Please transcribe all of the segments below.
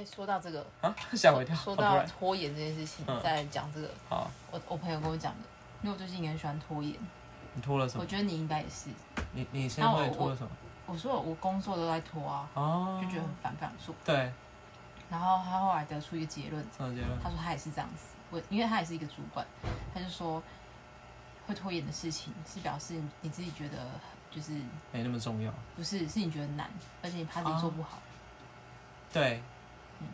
哎，说到这个啊，吓我一跳。说到拖延这件事情嗯，再讲这个，好，我我朋友跟我讲的，因为我最近也很喜欢拖延，你拖了什么？我觉得你应该也是。你你先那我会拖了什么？我说我工作都在拖啊，哦，就觉得很烦，不想做。对，然后他后来得出一个结论，什么结论？他说他也是这样子，我因为他也是一个主管，他就说会拖延的事情是表示你自己觉得就是没那么重要。不是是你觉得难，而且你怕自己做不好。对，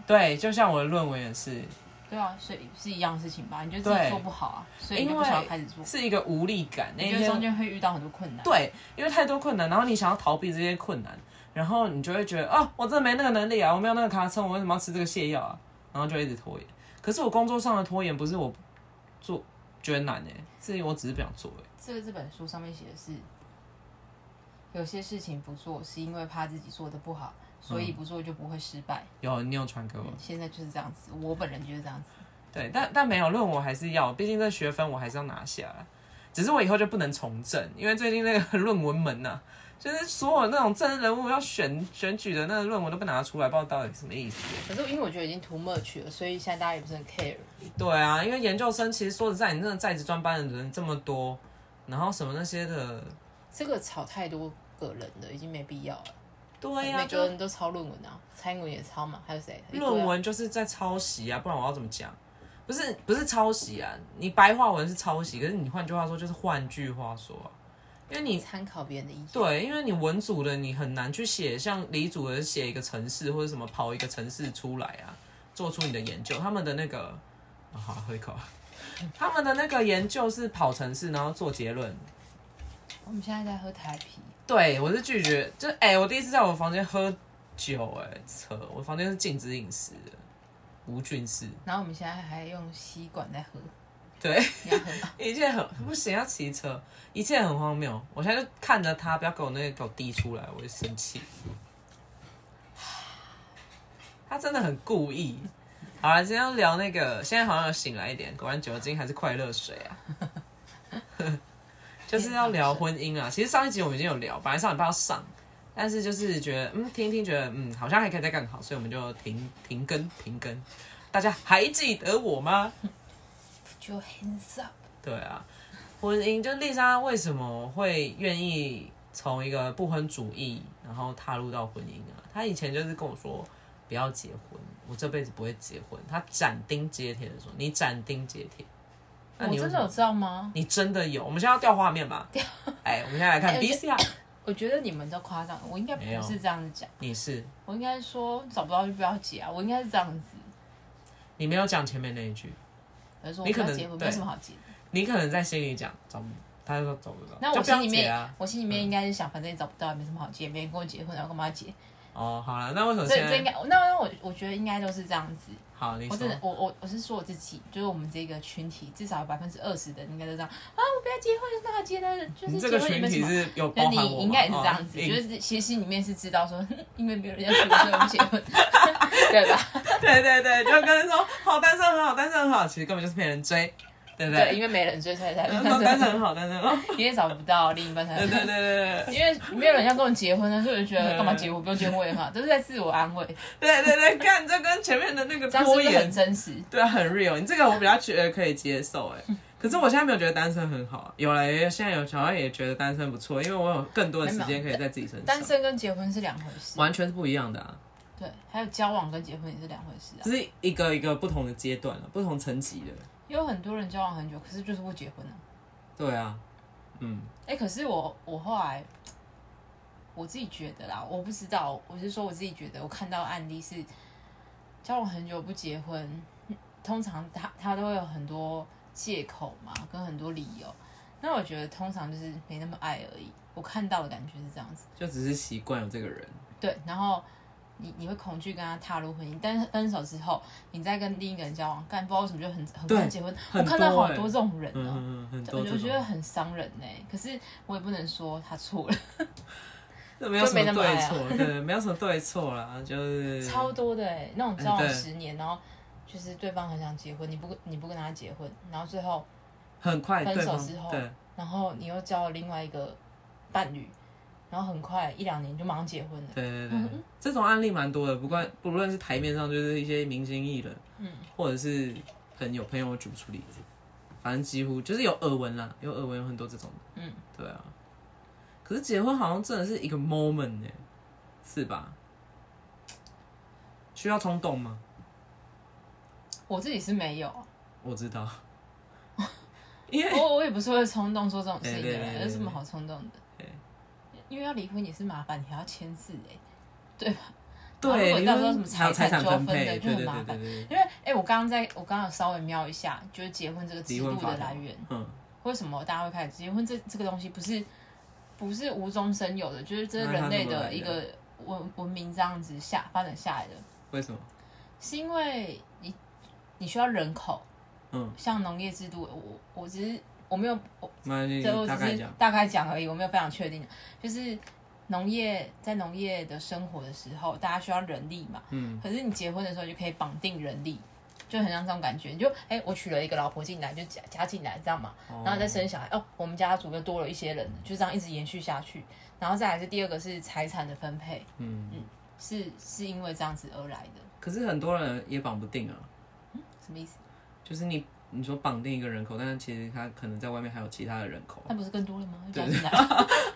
对，就像我的论文也是，对啊，所以是一样的事情吧？你觉得自己做不好啊，所以你不想开始做。是一个无力感。那你觉得中天间会遇到很多困难。对，因为太多困难，然后你想要逃避这些困难，然后你就会觉得啊，我真的没那个能力啊，我没有那个卡车，我为什么要吃这个泻药啊？然后就一直拖延。可是我工作上的拖延不是我做觉得难哎、是我只是不想做哎、这个这本书上面写的是，有些事情不做是因为怕自己做的不好，所以不做就不会失败。有你有传给我，现在就是这样子，我本人就是这样子。对，但但没有论文我还是要，毕竟这学分我还是要拿下来。只是我以后就不能从政，因为最近那个论文门呐、就是所有那种政治人物要选选举的那个论文都不拿出来，不知道到底什么意思。可是因为我觉得已经 too much 了，所以现在大家也不是很 care。对啊，因为研究生其实说实在，你真的在职专班的人这么多，然后什么那些的，这个吵太多个人了，已经没必要了。对呀、每就个人都抄论文啊，蔡英文也抄嘛，还有谁？论文就是在抄袭啊，不然我要怎么讲？不是不是抄袭啊，你白话文是抄袭，可是你换句话说就是换句话说啊，因为你参考别人的意见。对，因为你文组的你很难去写，像李组的写一个城市或者什么跑一个城市出来啊，做出你的研究。他们的那个，啊、好喝一口，他们的那个研究是跑城市，然后做结论。我们现在在喝台啤，对我是拒绝，就哎、我第一次在我房间喝酒、哎，扯，我房间是禁止饮食的，无菌室。然后我们现在还用吸管在喝，对？一切很不行，要骑车，一切很荒谬。我现在就看着他，不要给我那个给我滴出来，我会生气。他真的很故意。好了，今天要聊那个，现在好像有醒来一点，果然酒精还是快乐水啊。就是要聊婚姻啊。其实上一集我们已经有聊，本来上礼拜要上，但是就是觉得嗯听一听，觉得嗯好像还可以再更好，所以我们就停停更停更。大家还记得我吗？就 hands up。对啊，婚姻就丽莎为什么会愿意从一个不婚主义，然后踏入到婚姻啊？她以前就是跟我说不要结婚，我这辈子不会结婚。她斩钉截铁的说，你斩钉截铁。那我真的有知道吗？你真的有？我们现在要调画面吧？哎，我们现在来看哎 B C 啊，我觉得你们都夸张，我应该不是这样子讲，你是我应该说找不到就不要结啊，我应该是这样子。你没有讲前面那一句，比如说我你可能不要结婚，没有什么好结的。你可能在心里讲找不，他就说找不到，那我心里面，啊。我心里面应该是想，反正也找不到，也没什么好结，没人跟我结婚，然后干嘛结？哦，好了，那为什么？这这应该，那那我我觉得应该都是这样子。好，你说我真的，我我我是说我自己，就是我们这个群体，至少有百分之二十的应该都这样啊！我不要结婚，有什么好结的？就是你这结个群体。是有就包含我你应该也是这样子，哦就是其实心里面是知道说，因为没有人要结婚，所以我不结婚，对吧？对对对，就跟人说好单身很好，单身很好，其实根本就是骗人追，对不对，对？因为没人追，所以才然后单身很好，单身 因为找不到另一半才对对对对对。因为没有人要跟我结婚呢，所以我就觉得干嘛结婚，不用结婚也很好，都是在自我安慰，对对对，看这跟前面的那个拖延很，真实？对啊，很 real。你这个我比较觉得可以接受，哎。可是我现在没有觉得单身很好，有了，也现在有小孩也觉得单身不错，因为我有更多的时间可以在自己身上，单身跟结婚是两回事，完全是不一样的啊，对，还有交往跟结婚也是两回事啊。只是一个一个不同的阶段了，不同层级的，也有很多人交往很久，可是就是不结婚啊。对啊，嗯，哎、可是我我后来我自己觉得啦，我不知道，我是说我自己觉得，我看到案例是交往很久不结婚，通常他他都会有很多借口嘛，跟很多理由。那我觉得通常就是没那么爱而已。我看到的感觉是这样子，就只是习惯有这个人，对，然后。你你会恐惧跟他踏入婚姻，但是分手之后，你再跟另一个人交往，干不知道为什么就很很快结婚。我看到好多这种人哦、嗯嗯嗯，我就觉得很伤人呢、可是我也不能说他错了，这没有什么对错，对，没有什么对错啦，就是 超多的哎、那种交往十年，然后就是对方很想结婚，你不跟你不跟他结婚，然后最后很快分手之后，然后你又交了另外一个伴侣，然后很快一两年就马上结婚了。对对对，这种案例蛮多的，不管不论是台面上就是一些明星艺人，嗯，或者是朋友朋友举不出例子，反正几乎就是有耳闻啦，有耳闻有很多这种的，嗯，对啊。可是结婚好像真的是一个 moment 呢，是吧？需要冲动吗？我自己是没有，我知道，因为我我也不是会冲动做这种事情的人，有什么好冲动的？因为要离婚也是麻烦，你还要签字哎，对吧？对，如果到时候什么财产纠纷的就很麻烦。因为哎，我刚刚在我刚刚稍微瞄一下，就是结婚这个制度的来源，嗯，为什么大家会开始结婚？这这个东西不是不是无中生有的，就是这是人类的一个文文明这样子下发展下来的。为什么？是因为你你需要人口，嗯，像农业制度，我我只是我没有，对，我只是大概讲而已，我没有非常确定。就是农业在农业的生活的时候，大家需要人力嘛，嗯，可是你结婚的时候就可以绑定人力，就很像这种感觉，你就哎，我娶了一个老婆进来，就加加进来，这样嘛，然后再生小孩，哦，我们家族又多了一些人，就这样一直延续下去。然后再来是第二个是财产的分配，嗯嗯。是是因为这样子而来的，可是很多人也绑不定啊。嗯，什么意思？就是你你说绑定一个人口，但是其实他可能在外面还有其他的人口。那不是更多了吗？对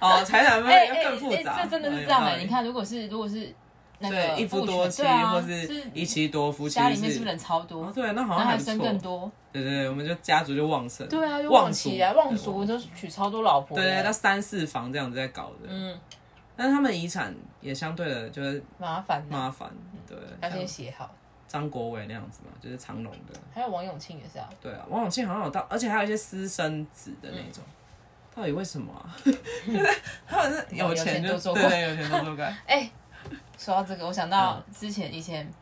哦，财产分配更复杂。这真的是这样的。你看，如果是如果是那个一夫多妻，或是一妻多夫，家里面是不是人超多？对，那好像还生更多。对对对，我们就家族就旺盛。对啊，旺起啊，旺族就娶超多老婆。对对，那三四房这样子在搞的。嗯。但是他们遗产也相对的，就是麻烦麻烦，对，要先写好。张国伟那样子嘛，就是长隆的。还有王永庆也是啊。对啊，王永庆好像有到，而且还有一些私生子的那种。到底为什么啊？他们是有钱就做，对，有钱就做怪。哎，说到这个，我想到之前以前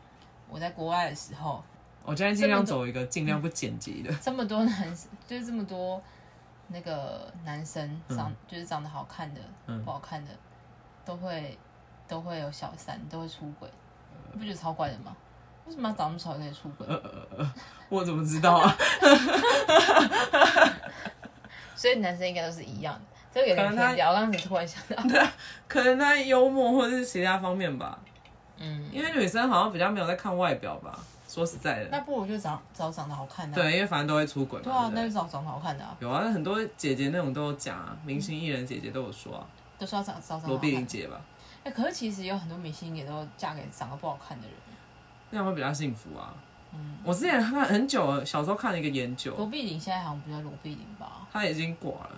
我在国外的时候，我今天尽量走一个尽量不剪辑的。这么多男，就是这么多那个男生长，就是长得好看的，不好看的。都会都会有小三，都会出轨，你不觉得超怪的吗？为什么要长那么丑也可以出轨？我怎么知道啊？所以男生应该都是一样的，这个有点偏掉。我刚才突然想到，对，可能他幽默或者是其他方面吧。嗯，因为女生好像比较没有在看外表吧。说实在的，那不如就找找长得好看的。对，因为反正都会出轨。对啊，那就找长得好看的啊。有啊，很多姐姐那种都有讲啊，明星艺人姐姐都有说啊。都说要找找罗碧玲姐吧，哎，可是其实有很多明星也都嫁给长得不好看的人，那样会比较幸福啊。嗯，我之前看很久了，小时候看了一个研究，罗碧玲现在好像不叫罗碧玲吧？她已经挂了。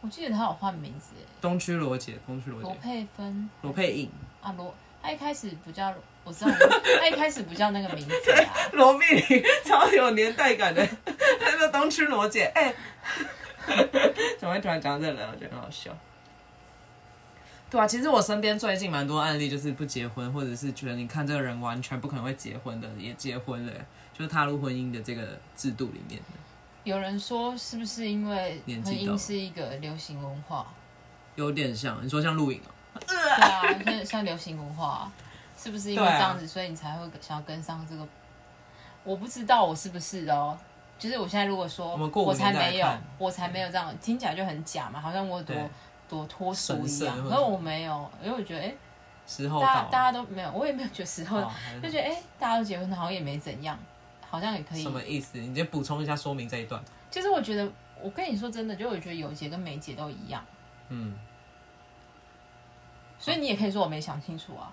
我记得她有换名字，东区罗姐，东区罗姐，罗佩芬，罗佩颖啊，罗，她一开始不叫，我知道，她一开始不叫那个名字啊。罗碧玲超有年代感的，她叫东区罗姐，哎，怎么会突然讲这个？我觉得很好笑。对啊，其实我身边最近蛮多案例，就是不结婚，或者是觉得你看这个人完全不可能会结婚的，也结婚了，就是踏入婚姻的这个制度里面的。有人说，是不是因为婚姻是一个流行文化？有点像，你说像录影啊？对啊，像像流行文化，是不是因为这样子，所以你才会想要跟上这个？我不知道我是不是哦，就是我现在如果说，我才没有，我才没有这样，听起来就很假嘛，好像我多。多脱俗一样，可是我没有，因为我觉得哎，时候大家大家都没有，我也没有觉得时候，就觉得哎，大家都结婚好像也没怎样，好像也可以。什么意思？你先补充一下说明这一段。其实我觉得，我跟你说真的，就我觉得有结跟没结都一样。嗯。所以你也可以说我没想清楚啊。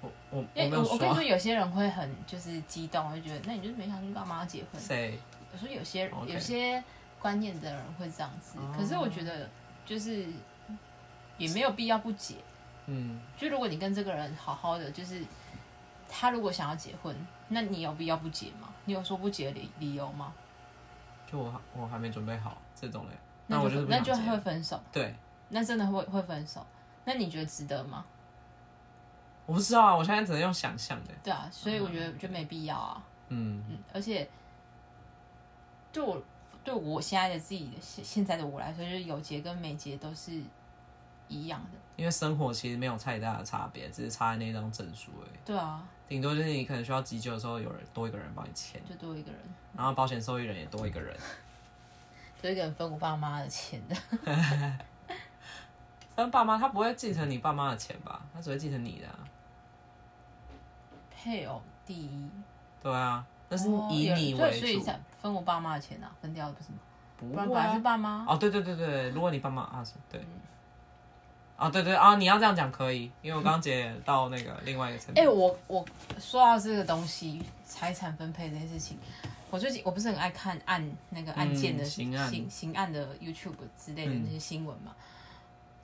我我我我跟你说，有些人会很就是激动，就觉得那你就是没想清楚干嘛要结婚？谁？我说有些有些观念的人会这样子，可是我觉得就是。也没有必要不结，嗯，就如果你跟这个人好好的，就是他如果想要结婚，那你有必要不结吗？你有说不结的理理由吗？就我我还没准备好这种嘞，那我就那就会分手，对，那真的会会分手，那你觉得值得吗？我不知道啊，我现在只能用想象的，对啊，所以我觉得就没必要啊，嗯。嗯，而且对我对我现在的自己的现现在的我来说，就是有结跟没结都是。一样的，因为生活其实没有太大的差别，只是差在那张证书而已。对啊，顶多就是你可能需要急救的时候，有人多一个人帮你签，就多一个人。然后保险受益人也多一个人，多一个人分我爸妈的钱的。分爸妈，他不会继承你爸妈的钱吧？他只会继承你的、啊。配偶第一，对啊，那是哦以你为主，所以才分我爸妈的钱啊，分掉的不是吗？不不然本来会啊是爸妈。哦，对对对对，如果你爸妈啊是对，啊对对啊，你要这样讲可以，因为我刚刚解到那个另外一个层哎、面。我我说到这个东西，财产分配这件事情，我最近我不是很爱看案那个案件的嗯刑案。刑刑案的 YouTube 之类的嗯。那些新闻嘛，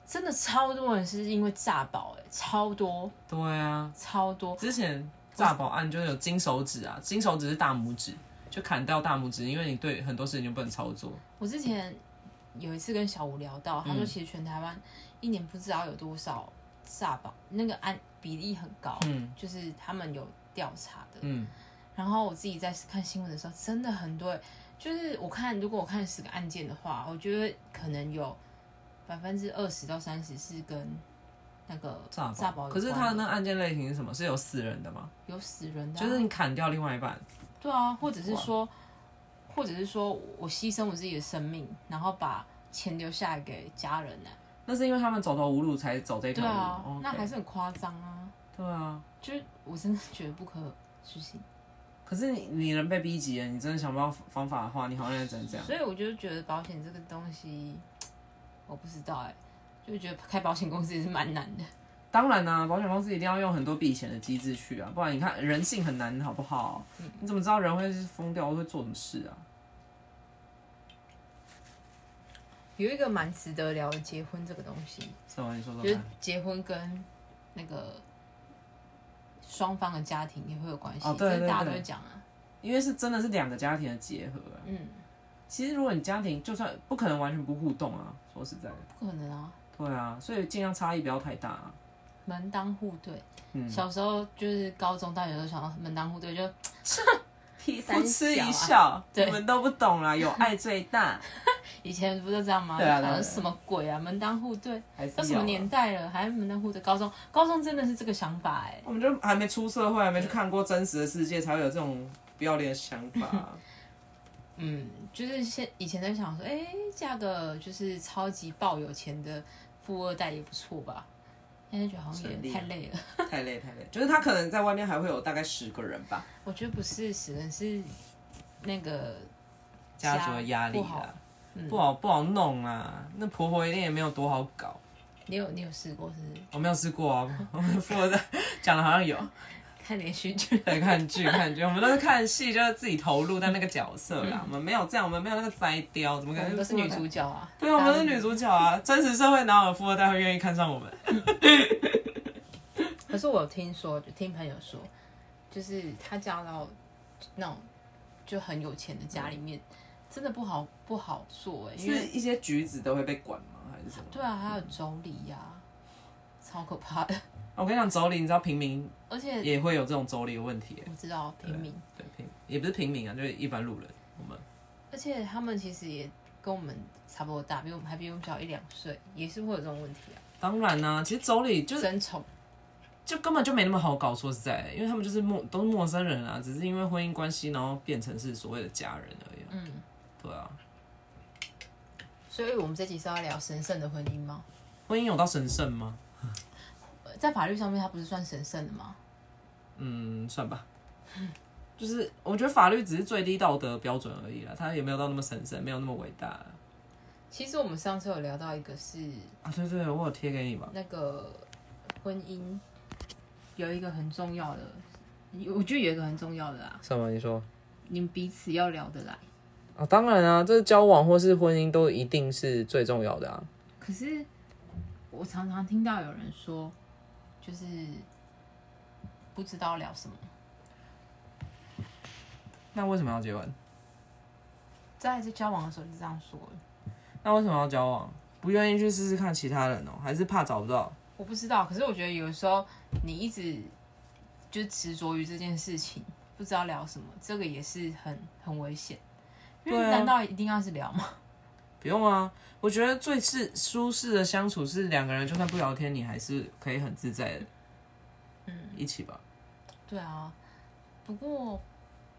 真的超多人是因为诈保、哎，超多对啊，超多，之前诈保案就是有金手指啊，金手指是大拇指，就砍掉大拇指，因为你对很多事情就不能操作。我之前有一次跟小吴聊到，他说嗯。其实全台湾一年不知道有多少诈保，那个案比例很高，嗯就是他们有调查的。嗯，然后我自己在看新闻的时候，真的很多，就是我看如果我看十个案件的话，我觉得可能有百分之二十到三十是跟那个诈诈保可是他的他那案件类型是什么？是有死人的吗？有死人的啊、就是你砍掉另外一半，对啊，或者是说，或者是说我牺牲我自己的生命，然后把钱留下来给家人呢、那是因为他们走投无路才走这条路。对啊 OK 那还是很夸张啊！对啊。就是我真的觉得不可置信，可是你你人被逼急了，你真的想不到方法的话，你好像也只能这样。所以我就觉得保险这个东西，我不知道哎、就觉得开保险公司也是蛮难的。当然啦、保险公司一定要用很多避险的机制去啊，不然你看人性很难，好不好？嗯你怎么知道人会是疯掉，会做什么事啊？有一个蛮值得聊的结婚这个东西，是吗？你说说就是。结婚跟那个双方的家庭也会有关系，哦对这大家都会讲啊。因为是真的是两个家庭的结合啊。嗯，其实如果你家庭就算不可能完全不互动啊，说实在的，不可能啊，对啊，所以尽量差异不要太大啊。门当户对。嗯，小时候就是高中、大学都想到门当户对，就 皮三肤吃一笑，对你们都不懂啦，有爱最大，以前不就这样吗？对啊什么鬼啊，门当户对，都什么年代了，还门当户对？高中，高中真的是这个想法哎、我们就还没出社会，还没去看过真实的世界，才会有这种不要脸的想法。嗯，就是现以前在想说，哎、嫁个就是超级爆有钱的富二代也不错吧？好像也太累了。太累太累，就是他可能在外面还会有大概十个人吧，我觉得不是十人，是那个家族的压力不好啦，不好不好弄啊。那婆婆一定也没有多好搞，你有你有试过是不是我没有试过啊。我们富二代讲的好像有，看连续剧？对，看剧看剧，我们都是看戏，就是自己投入在那个角色啦。我们没有这样，我们没有那个摘雕，怎么可能我们都是女主角啊。对啊，我们是女主角啊！真实社会哪有富二代会愿意看上我们？可是我有听说，就听朋友说，就是他嫁到那种就很有钱的家里面，真的不好不好做哎、因是为一些橘子都会被管吗？还是什么？对啊，还有妯娌呀，超可怕的。我跟你讲，妯娌，你知道平民而且也会有这种妯娌的问题。我知道平民，对平也不是平民啊，就是一般路人。我们而且他们其实也跟我们差不多大，比我们还比我们小一两岁，也是会有这种问题啊。当然呢、其实妯娌就是争宠，就根本就没那么好搞。说实在的，因为他们就是陌都是陌生人啊，只是因为婚姻关系，然后变成是所谓的家人而已啊。嗯，对啊，所以我们这集是要聊神圣的婚姻吗？婚姻有到神圣吗？在法律上面，它不是算神圣的吗？嗯，算吧。就是我觉得法律只是最低道德标准而已啦，它也没有到那么神圣，没有那么伟大啊。其实我们上次有聊到一个是啊对对，我有贴给你吧。那个婚姻有一个很重要的，我觉得有一个很重要的啊，什么？你说？你们彼此要聊得来。啊，当然啊，这交往或是婚姻都一定是最重要的啊。可是我常常听到有人说，就是不知道聊什么，那为什么要结婚？在这交往的时候就这样说的。那为什么要交往？不愿意去试试看其他人哦、还是怕找不到？我不知道，可是我觉得有时候你一直就执着于这件事情，不知道聊什么，这个也是很很危险。因为难道一定要是聊吗？不用啊，我觉得最是舒适的相处是两个人就算不聊天，你还是可以很自在的，嗯，一起吧。对啊，不过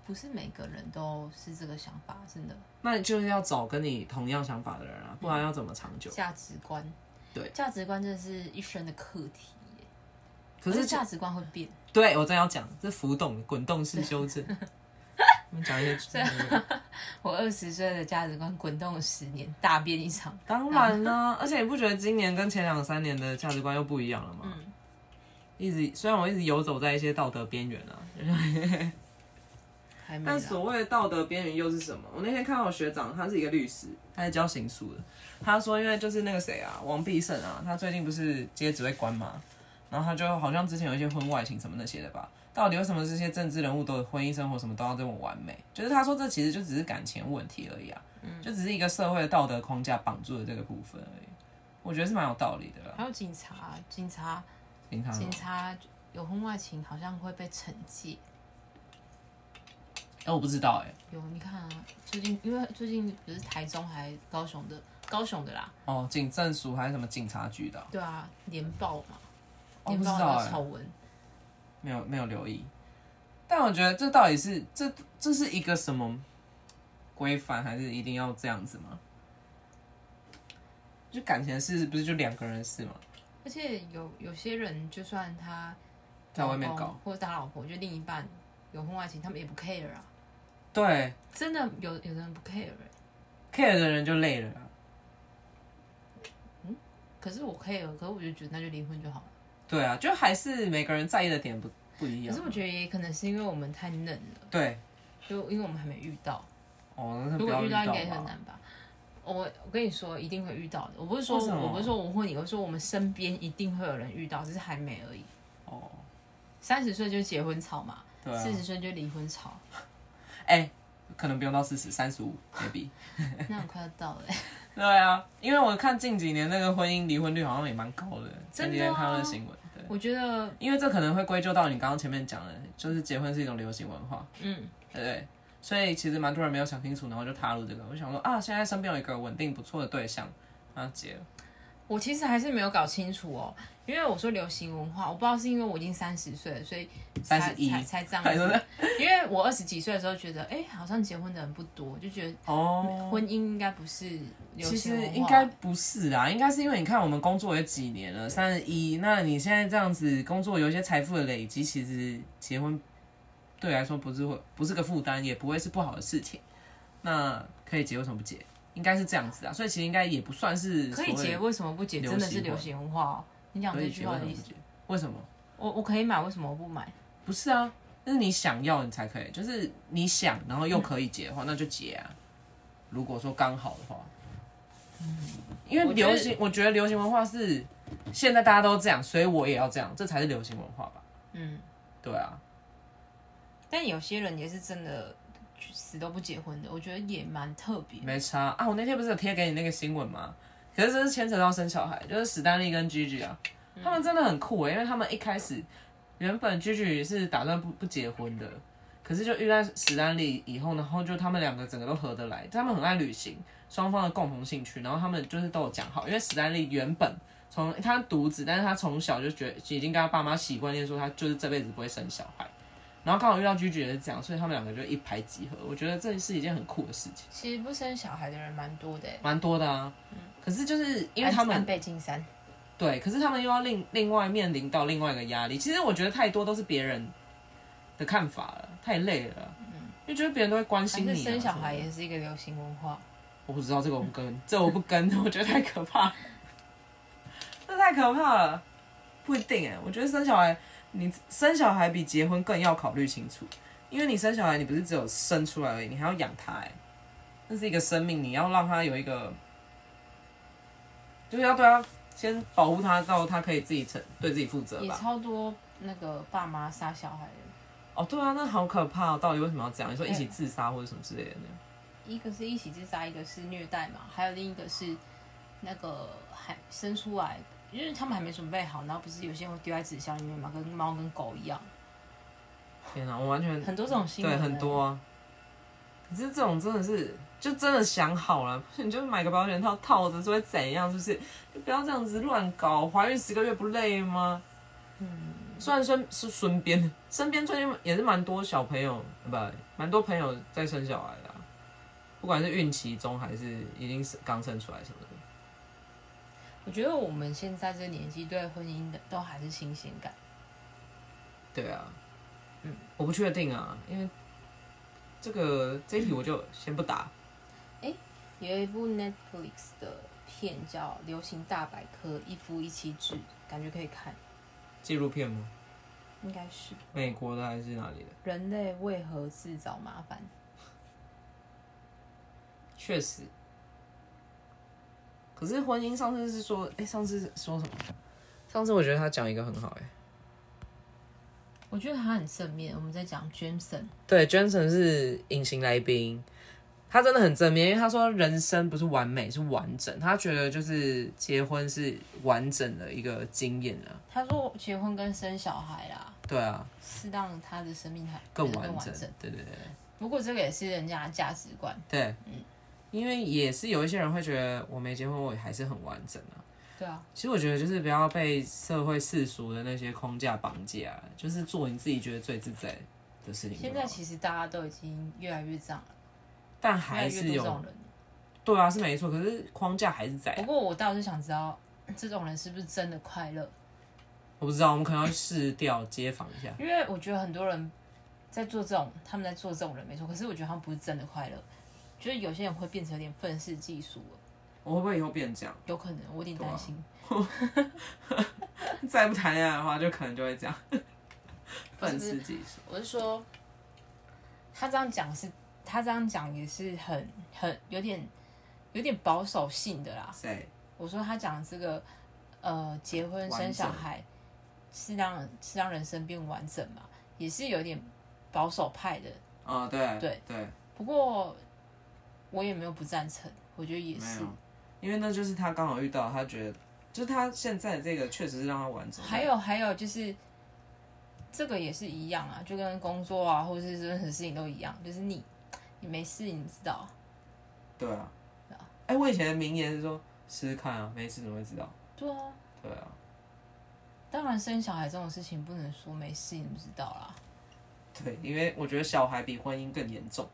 不是每个人都是这个想法，真的那你就是要找跟你同样想法的人啊，不然要怎么长久？价值观。对价值观真的是一生的课题耶。可是可是价值观会变，对我正要讲，这浮动滚动式修正。讲一些 我二十岁的价值观滚动了十年，大变一场。当然啦、而且你不觉得今年跟前两三年的价值观又不一样了吗？嗯一直虽然我一直游走在一些道德边缘啊，但所谓的道德边缘又是什么？我那天看到我学长，他是一个律师，他在教刑诉的。他说，因为就是那个谁啊，王必胜啊，他最近不是接指挥官嘛，然后他就好像之前有一些婚外情什么那些的吧。到底为什么这些政治人物都婚姻生活什么都要这么完美？就是他说这其实就只是感情问题而已啊，就只是一个社会的道德框架绑住了这个部分而已。我觉得是蛮有道理的啦。还有警察，警察，警察警察有婚外情好像会被惩戒。哎、我不知道哎、有，你看啊，最近因为最近不是台中还高雄的高雄的啦，哦，警政署还是什么警察局的啊、对啊，连报嘛，哦联报不知道哎、的丑闻，没有没有留意。但我觉得这到底是这这是一个什么规范，还是一定要这样子吗？就感情的事不是就两个人的事吗？而且有有些人就算他在外面搞，或者他老婆，就另一半有婚外情，他们也不 care 啊，对真的有有的人不 care 欸 care 的人就累了啊。可是我 care，可是我就觉得那就离婚就好了。对啊，就还是每个人在意的点不不一样。可是我觉得也可能是因为我们太嫩了，对就因为我们还没遇到。哦，那是如不要到果遇到应该很难吧？我我跟你说，一定会遇到的。我不是说为什么我不是说我问你，我是说我们身边一定会有人遇到，只是还没而已。哦，三十岁就结婚潮嘛，对啊四，十岁就离婚潮，哎、可能不用到四十，三十五 maybe。那很快要到了、欸。对啊，因为我看近几年那个婚姻离婚率好像也蛮高的，前几天看到的新闻，对。我觉得，因为这可能会归咎到你刚刚前面讲的，就是结婚是一种流行文化，嗯，对对？所以其实蛮多人没有想清楚，然后就踏入这个。我想说啊，现在身边有一个稳定不错的对象，然后结了。我其实还是没有搞清楚哦，因为我说流行文化，我不知道是因为我已经三十岁了，所以才31才才这样子。因为我二十几岁的时候觉得，哎、好像结婚的人不多，就觉得哦，婚姻应该不是流其实行文化。应该不是啊，应该是因为你看我们工作有几年了，三十一，那你现在这样子工作有一些财富的累积，其实结婚对你来说不是会不是个负担，也不会是不好的事情。那可以结，为什么不结？应该是这样子啊，所以其实应该也不算是可以结，为什么不结？真的是流行文化、哦。你讲这句话的意思，为什么？我我可以买，为什么我不买？不是啊，那是你想要你才可以，就是你想然后又可以结的话，那就结啊。如果说刚好的话，嗯因为流行，我觉得流行文化是现在大家都这样，所以我也要这样，这才是流行文化吧？嗯，对啊，但有些人也是真的死都不结婚的，我觉得也蛮特别。没差啊。我那天不是有贴给你那个新闻吗？可是这是牵扯到生小孩，就是史丹利跟 Gigi 啊，他们真的很酷诶、因为他们一开始原本 Gigi 是打算不不结婚的，可是就遇到史丹利以后，然后就他们两个整个都合得来，他们很爱旅行，双方的共同兴趣，然后他们就是都有讲好，因为史丹利原本从他独子，但是他从小就觉得已经跟他爸妈习惯念说他就是这辈子不会生小孩，然后刚好遇到 Gigi 也是这样，所以他们两个就一拍即合，我觉得这是一件很酷的事情，其实不生小孩的人蛮多的欸，蛮多的啊。可是就是因为他们安倍晋三，对，可是他们又要另另外面临到另外一个压力。其实我觉得太多都是别人的看法了，太累了。嗯，因为觉得别人都会关心你、生小孩也是一个流行文化。我不知道这个我不跟，这我不跟，我觉得太可怕，这太可怕了。不一定哎，我觉得生小孩，你生小孩比结婚更要考虑清楚，因为你生小孩，你不是只有生出来而已，你还要养他哎，那是一个生命，你要让他有一个，就是要对他先保护他到他可以自己承对自己负责也吧。超多那个爸妈杀小孩的，哦，对啊，那好可怕、哦，到底为什么要这样？你说一起自杀或者什么之类的那样？一个是一起自杀，一个是虐待嘛，还有另一个是那个还生出来，因为他们还没准备好，然后不是有些人会丢在纸箱里面嘛，跟猫跟狗一样，天哪，我完全很多这种新闻、对，很多。啊。可是这种真的是，就真的想好了，你就买个保险套套着是会怎样？是不是？就不要这样子乱搞，怀孕十个月不累吗？嗯，虽然说是身边身边最近也是蛮多小朋友，不，蛮多朋友在生小孩的、啊，不管是孕期中还是已经是刚生出来什么的。我觉得我们现在这个年纪对婚姻的都还是新鲜感。对啊，嗯，我不确定啊，因为这个这一题我就先不答。有一部 Netflix 的片叫《流行大百科：一夫一妻制》，感觉可以看，纪录片吗？应该是美国的还是哪里的？人类为何自找麻烦。确实。可是婚姻上次是说，哎、上次是说什么？上次我觉得他讲一个很好、哎，我觉得他很正面。我们在讲 Jameson，对，Johnson 是隐形来宾，他真的很正面，因为他说人生不是完美，是完整。他觉得就是结婚是完整的一个经验啊。他说结婚跟生小孩啦，对啊，是让他的生命还更更完整。对对对不过这个也是人家的价值观，对，因为也是有一些人会觉得我没结婚，我还是很完整啊。对啊，其实我觉得就是不要被社会世俗的那些框架绑架，就是做你自己觉得最自在的事情。现在其实大家都已经越来越这样了，但还是有。对啊，是没错，可是框架还是在啊、不过我倒是想知道，这种人是不是真的快乐？我不知道，我们可能要试掉街访一下。因为我觉得很多人在做这种，他们在做这种人没错，可是我觉得他们不是真的快乐，就是有些人会变成有点愤世嫉俗了，我会不会以后变这样？有可能我有点担心。再不谈恋爱的话，就可能就会这样，不是 愤世嫉俗。我是说，他这样讲是，他这样讲也是很很有点有点保守性的啦。谁？我说他讲这个呃，结婚生小孩是让是让人生变完整嘛，也是有点保守派的。哦，对对对，不过我也没有不赞成，我觉得也是。因为那就是他刚好遇到，他觉得就是他现在这个确实是让他完整。还有还有就是，这个也是一样啊，就跟工作啊，或者是任何事情都一样，就是你你没事，你知道，对啊对啊，哎、我以前的名言是说试试看啊，没事怎么会知道？对啊。对啊，当然，生小孩这种事情不能说没事，你不知道啦。对，因为我觉得小孩比婚姻更严重。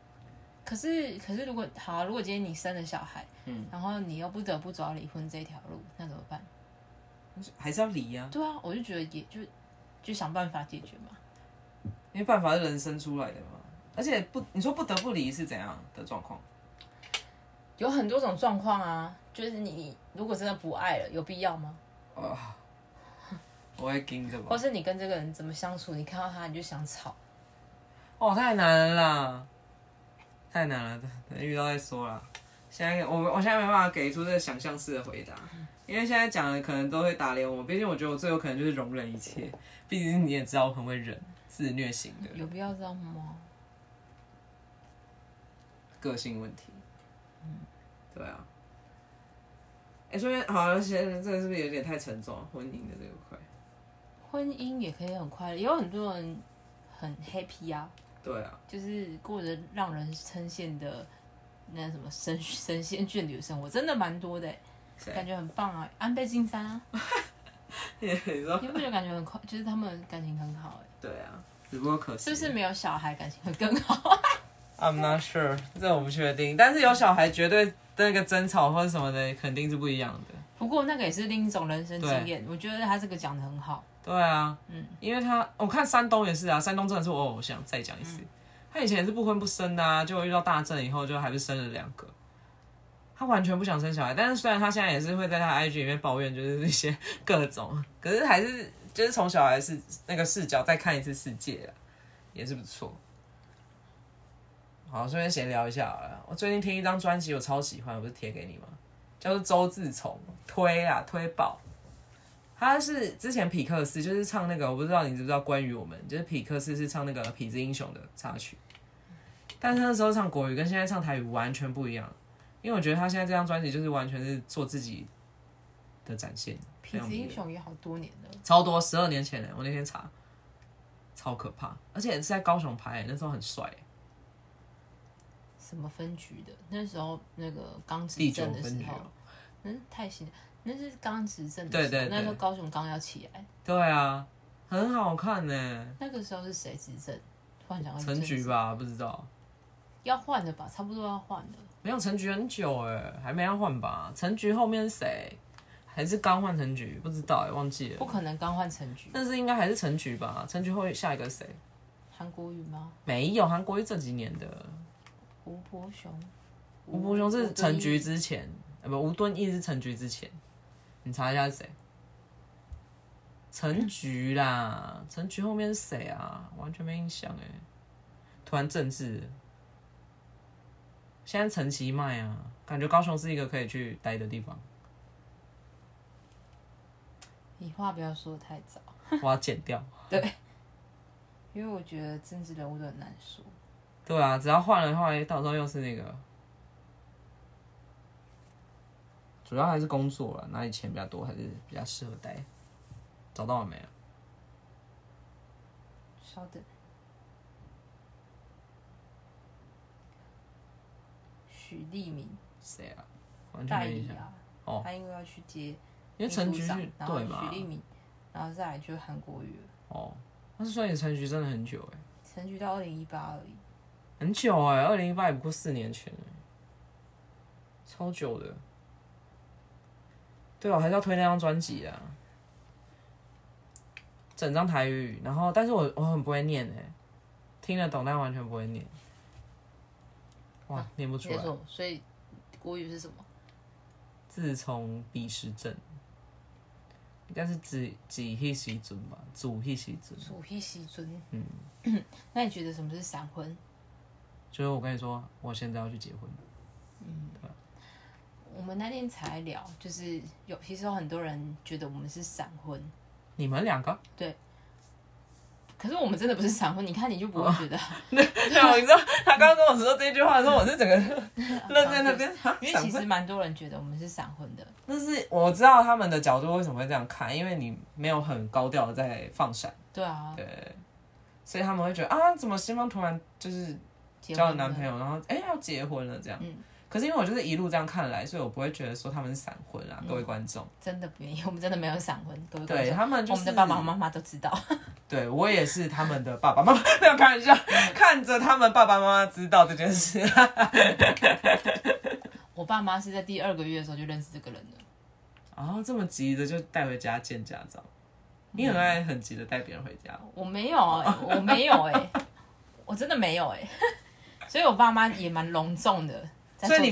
可是，可是如果好啊、如果今天你生了小孩，嗯，然后你又不得不走到离婚这条路，那怎么办？还是要离呀、对啊，我就觉得也就就想办法解决嘛。因为办法是人生出来的嘛。而且不，你说不得不离是怎样的状况？有很多种状况啊，就是你你如果真的不爱了，有必要吗？啊，我会盯着吧或。是你跟这个人怎么相处，你看到他你就想吵，哦，太难了啦，太难了，等遇到再说啦。现在我我现在没办法给出这个想象式的回答，因为现在讲的可能都会打脸我。毕竟我觉得我最有可能就是容忍一切，毕竟你也知道我很会忍，自虐型的有必要这样吗？个性问题。嗯，对啊。哎、所以好，现在这个是不是有点太沉重？婚姻的这个块。婚姻也可以很快乐，也有很多人很 happy 啊，对啊，就是过着让人称羡的那什么神神仙眷侣的生活，真的蛮多的欸，感觉很棒啊。安倍晋三啊，你说？你不觉得感觉很快？就是他们感情很好哎，对啊，只不过可惜。是不是没有小孩感情会更好？I'm not sure，这我不确定。但是有小孩，绝对那个争吵或者什么的，肯定是不一样的。不过那个也是另一种人生经验，我觉得他这个讲的很好。对啊，嗯，因为他我看山东也是啊，山东真的是我偶像。再讲一次，他以前也是不婚不生的啊，结果遇到大震以后，就还是生了两个。他完全不想生小孩，但是虽然他现在也是会在他 IG 里面抱怨，就是一些 各种，可是还是就是从小孩是那个视角再看一次世界啊，也是不错。好，顺便闲聊一下好了。我最近听一张专辑，我超喜欢，我不是贴给你吗？叫做周自从，推啊推爆。他是之前匹克斯，就是唱那个，我不知道你知不知道关于我们，就是匹克斯是唱那个痞子英雄的插曲，但是那时候唱国语跟现在唱台语完全不一样，因为我觉得他现在这张专辑就是完全是做自己的展现，非痞子英雄也好多年了，超多，十二年前呢，我那天查，超可怕，而且是在高雄拍，那时候很帅，什么分局的？那时候那个刚执政的时候分局哦，嗯，太新，那是刚执政的对时候，对对那时候高雄刚要起来，对啊，很好看呢，那个时候是谁执政？突然讲到陈菊吧，不知道。要换的吧，差不多要换的。没有陈菊很久哎，还没要换吧？陈菊后面是谁？还是刚换成局，不知道哎、忘记了。不可能刚换成局。但是应该还是成局吧？成局后下一个谁？韩国瑜吗？没有，韩国瑜这几年的吴伯雄。吴伯雄是陈菊之前，呃不，吴敦义是陈菊之前。你查一下是谁？陈菊啦，成局后面是谁啊？完全没印象哎。突然政治，现在陈其迈啊，感觉高雄是一个可以去待的地方。你话不要说的太早，我要剪掉。对因为我觉得政治人物都很难说。对啊，只要换了的话，到时候又是那个，主要还是工作了，哪里钱比较多，还是比较适合待。找到了没有？稍等。许立明谁啊？完全代没印象。理啊，哦他因为要去接因为陈局秘书长然后对嘛许？立明，然后再来就是韩国瑜了，哦，但是算你陈菊真的很久哎，陈菊到二零一八而已。很久哎，二零一八也不过四年前哎，超久的。对啊，我还是要推那张专辑啊，整张台语，然后但是我我很不会念哎，听得懂但完全不会念。哇，念不出来。所以国语是什么？自从彼时阵，应该是指指迄时尊吧，主迄时阵。主批西尊。嗯，那你觉得什么是闪婚？就是我跟你说，我现在要去结婚。嗯我们那天才聊，就是有其实有很多人觉得我们是闪婚，你们两个？对可是我们真的不是闪婚。你看你就不会觉得，对啊，你知道他刚刚跟我说这句话的时候，我是整个 愣在那边。因为其实蛮多人觉得我们是闪婚的。但是我知道他们的角度为什么会这样看，因为你没有很高调的在放闪，对啊，对，所以他们会觉得啊，怎么新方突然就是交了男朋友，然后哎、要结婚了这样。嗯可是因为我就是一路这样看来，所以我不会觉得说他们是闪婚啊，各位观众。真的不愿意，我们真的没有闪婚，各位观对他们就是我们的爸爸妈妈都知道。对我也是他们的爸爸妈妈，没有开玩笑，看着他们爸爸妈妈知道这件事。我爸妈是在第二个月的时候就认识这个人了。然后这么急的就带回家见家长，你很爱很急的带别人回家。我没有哎、我没有哎、我真的没有哎、所以我爸妈也蛮隆重的在所以你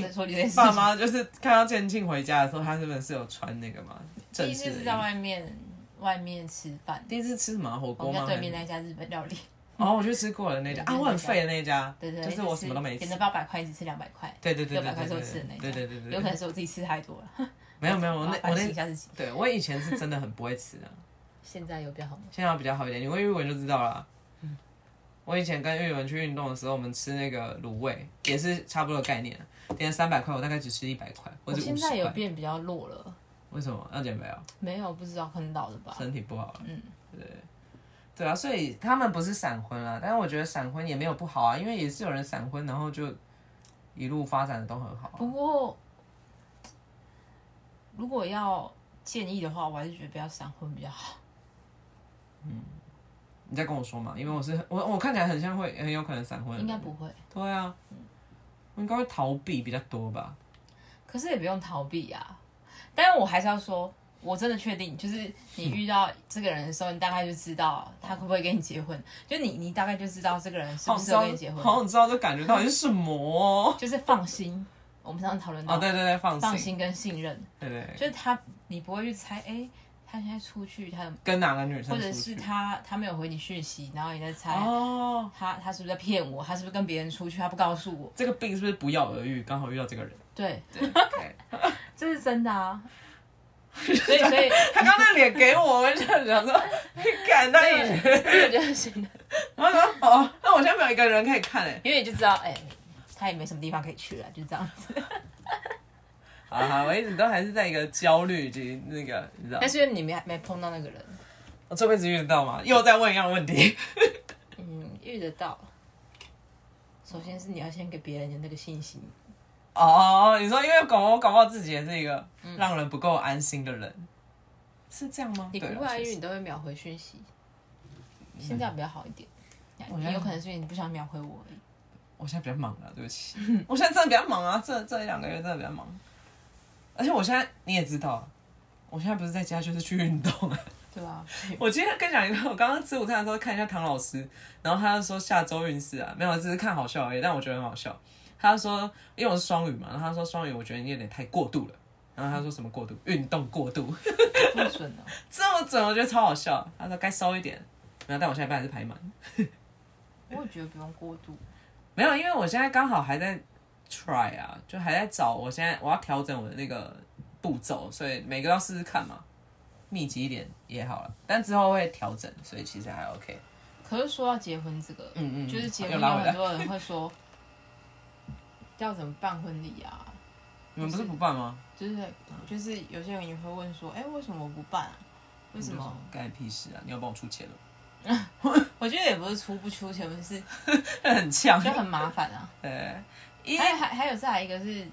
爸情。妈就是看到建庆回家的时候，他是不是有穿那个嘛？第一次是在。外面外面吃饭，第一次吃什么啊火我锅吗？对面那家日本料理，哦，我去吃过了那家 啊，我很废的那一家，对对，就是我什么都没吃点。了八百块，一直吃两百块，对对对对六百块吃的那对家，对对对对有可能是我自己吃太多了，没有没有，我那我那下自己。对我以前是真的很不会吃的，现在有比较好吗？现在比较好一点。你问玉文就知道了。我以前跟玉文去运动的时候，我们吃那个卤味也是差不多的概念，点三百块，我大概只吃一百块或我者五十现在有块。变比较弱了，为什么要减肥啊？没有不知道可能老了吧？身体不好了。嗯，对对啊，所以他们不是闪婚啊，但是我觉得闪婚也没有不好啊，因为也是有人闪婚，然后就一路发展的都很好啊、不过如果要建议的话，我还是觉得不要闪婚比较好。你再跟我说嘛，因为我是我我看起来很像会很有可能闪婚应该不会，对啊，我应该会逃避比较多吧。可是也不用逃避啊。但是我还是要说，我真的确定，就是你遇到这个人的时候，你大概就知道他会不会跟你结婚，就你你大概就知道这个人是不适好想知道合跟你结婚，好你知道这感觉到底是什么哦。就是放心。我们上次讨论到哦，对对对，放心，放心跟信任，对对，就是他你不会去猜，哎、他现在出去，他跟哪个女生或者？是他他没有回你讯息，然后你在猜。哦，他他是不是在骗我？他是不是跟别人出去？他不告诉我。这个病是不是不药而愈？刚好遇到这个人。对，对 这是真的啊。所以所以他刚那脸给我，我就想说，你敢那你？这个就是信任，然后说哦，那我现在没有一个人可以看哎。因为你就知道，哎、他也没什么地方可以去了，就这样子。好好，我一直都还是在一个焦虑及那个，你知道但，是因为你没没碰到那个人，我这辈子遇得到吗？又在问一样的问题。嗯，遇得到。首先是你要先给别人的那个信心，哦，你说因为搞我搞不好自己也是一个嗯让人不够安心的人，是这样吗？你不会啊，因为你都会秒回讯息。现在比较好一点，我现在也有可能是因为你不想秒回我而已。我现在比较忙啊，对不起，我现在真的比较忙啊，这这一两个月真的比较忙，而且我现在你也知道，我现在不是在家就是去运动啊。对吧？我今天跟你讲一个，我刚刚吃午餐的时候看一下唐老师，然后他就说下周运势啊，没有，只是看好笑而已，但我觉得很好笑。他说，因为我是双鱼嘛，然后他说双鱼，我觉得你有点太过度了。然后他说什么过度？运动过度，这么准哦、这么准，我觉得超好笑。他说该收一点，然后但我现在班还是排满。我也觉得不用过度。没有，因为我现在刚好还在 try 啊，就还在找，我现在我要调整我的那个步骤，所以每个都要试试看嘛，密集一点也好了，但之后会调整，所以其实还 OK。可是说到结婚这个，嗯嗯，就是结婚有很多人 会说，要怎么办婚礼啊？你们不是不办吗？就是就是有些人也会问说，哎、为什么我不办啊？为什么？干你屁事啊！你要帮我出钱了，我觉得也不是出不出钱，是 很呛。就很麻烦啊。对，伊还还还有再来一个是，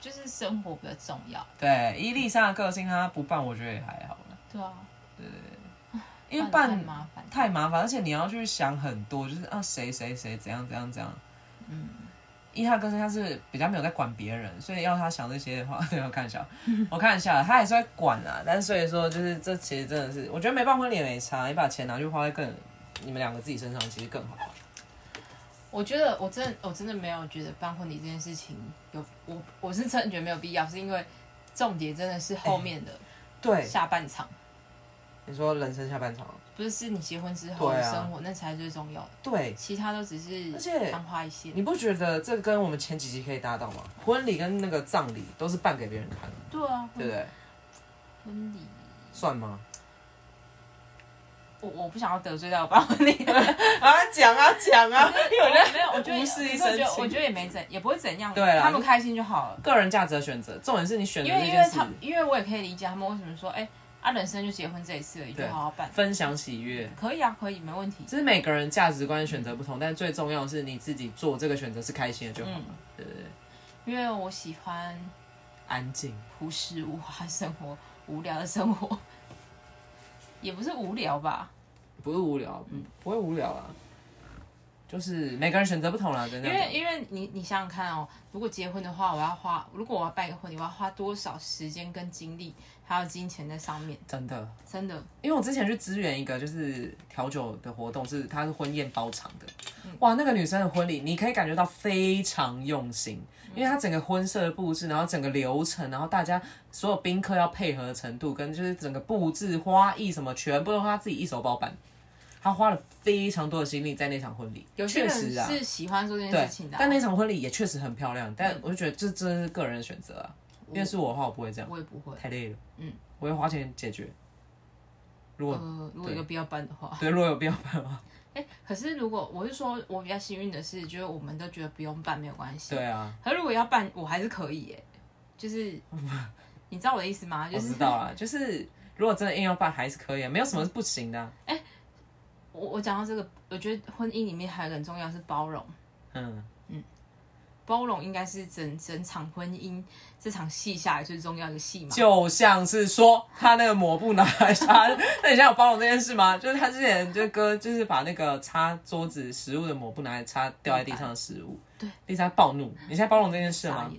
就是生活比较重要，对伊丽莎的个性，她不办，我觉得也还好了，对啊。对，因为办办太麻烦，太麻烦，而且你要去想很多，就是啊谁谁谁怎样怎样怎样。嗯，伊他个性他是比较没有在管别人，所以要他想这些的话，对我看一下，我看一下，他还是会管啊，但是所以说就是这其实真的是，我觉得没办婚礼也没差，你把钱拿去花在更你们两个自己身上，其实更好。我觉得我真的我真的没有觉得办婚礼这件事情有我我是真的觉得没有必要，是因为重点真的是后面的对，下半场，你说人生下半场，不是是你结婚之后的生活，那才是最重要的，对，其他都只是而且昙花一现。你不觉得这跟我们前几集可以搭到吗？婚礼跟那个葬礼都是办给别人看的，对啊，对不对？婚礼，算吗？我我不想要得罪到我办婚礼，啊，讲啊讲啊，因为我觉得没有，我觉得无事一可是我觉得身轻我觉得也没怎，也不会怎样，对啦他们开心就好了。个人价值的选择，重点是你选择因这为因为他，因为我也可以理解他们为什么说，哎、啊，人生就结婚这一次而已，就对好好办。分享喜悦。可以啊，可以，没问题。只是每个人价值观选择不同，但最重要的是你自己做这个选择是开心的就好了，嗯对不对？因为我喜欢安静，朴实无华的生活，无聊的生活，也不是无聊吧？不是无聊，嗯，不会无聊啊。就是每个人选择不同啦，真的。因为因为你你想想看哦，如果结婚的话，我要花，如果我要办一个婚礼，我要花多少时间跟精力，还有金钱在上面？真的，真的，因为我之前去支援一个就是调酒的活动，是它是婚宴包场的，嗯。哇，那个女生的婚礼，你可以感觉到非常用心，因为她整个婚摄的布置，然后整个流程，然后大家所有宾客要配合的程度，跟就是整个布置花艺什么，全部都是她自己一手包办。她花了非常多的心力在那场婚礼，有些确实啊，人是喜欢做这件事情的啊、但那场婚礼也确实很漂亮，但我就觉得这真的是个人的选择啊，因为是我的话，我不会这样，我也不会。太累了，嗯，我会花钱解决。如果、呃，如果有必要办的话，对，如果有必要办的话，哎、可是如果我是说，我比较幸运的是，就是我们都觉得不用办没有关系。对啊，可是如果要办，我还是可以耶，就是 你知道我的意思吗？就我是知道啊，就是如果真的硬要办，还是可以啊，没有什么是不行的啊、我我讲到这个，我觉得婚姻里面还很重要是包容，嗯，包容应该是整整场婚姻这场戏下来最重要的戏嘛。就像是说他那个抹布拿来擦，那你现在有包容这件事吗？就是他之前就哥就是把那个擦桌子食物的抹布拿来擦掉在地上的食物，对，丽莎暴怒，你现在包容这件事吗？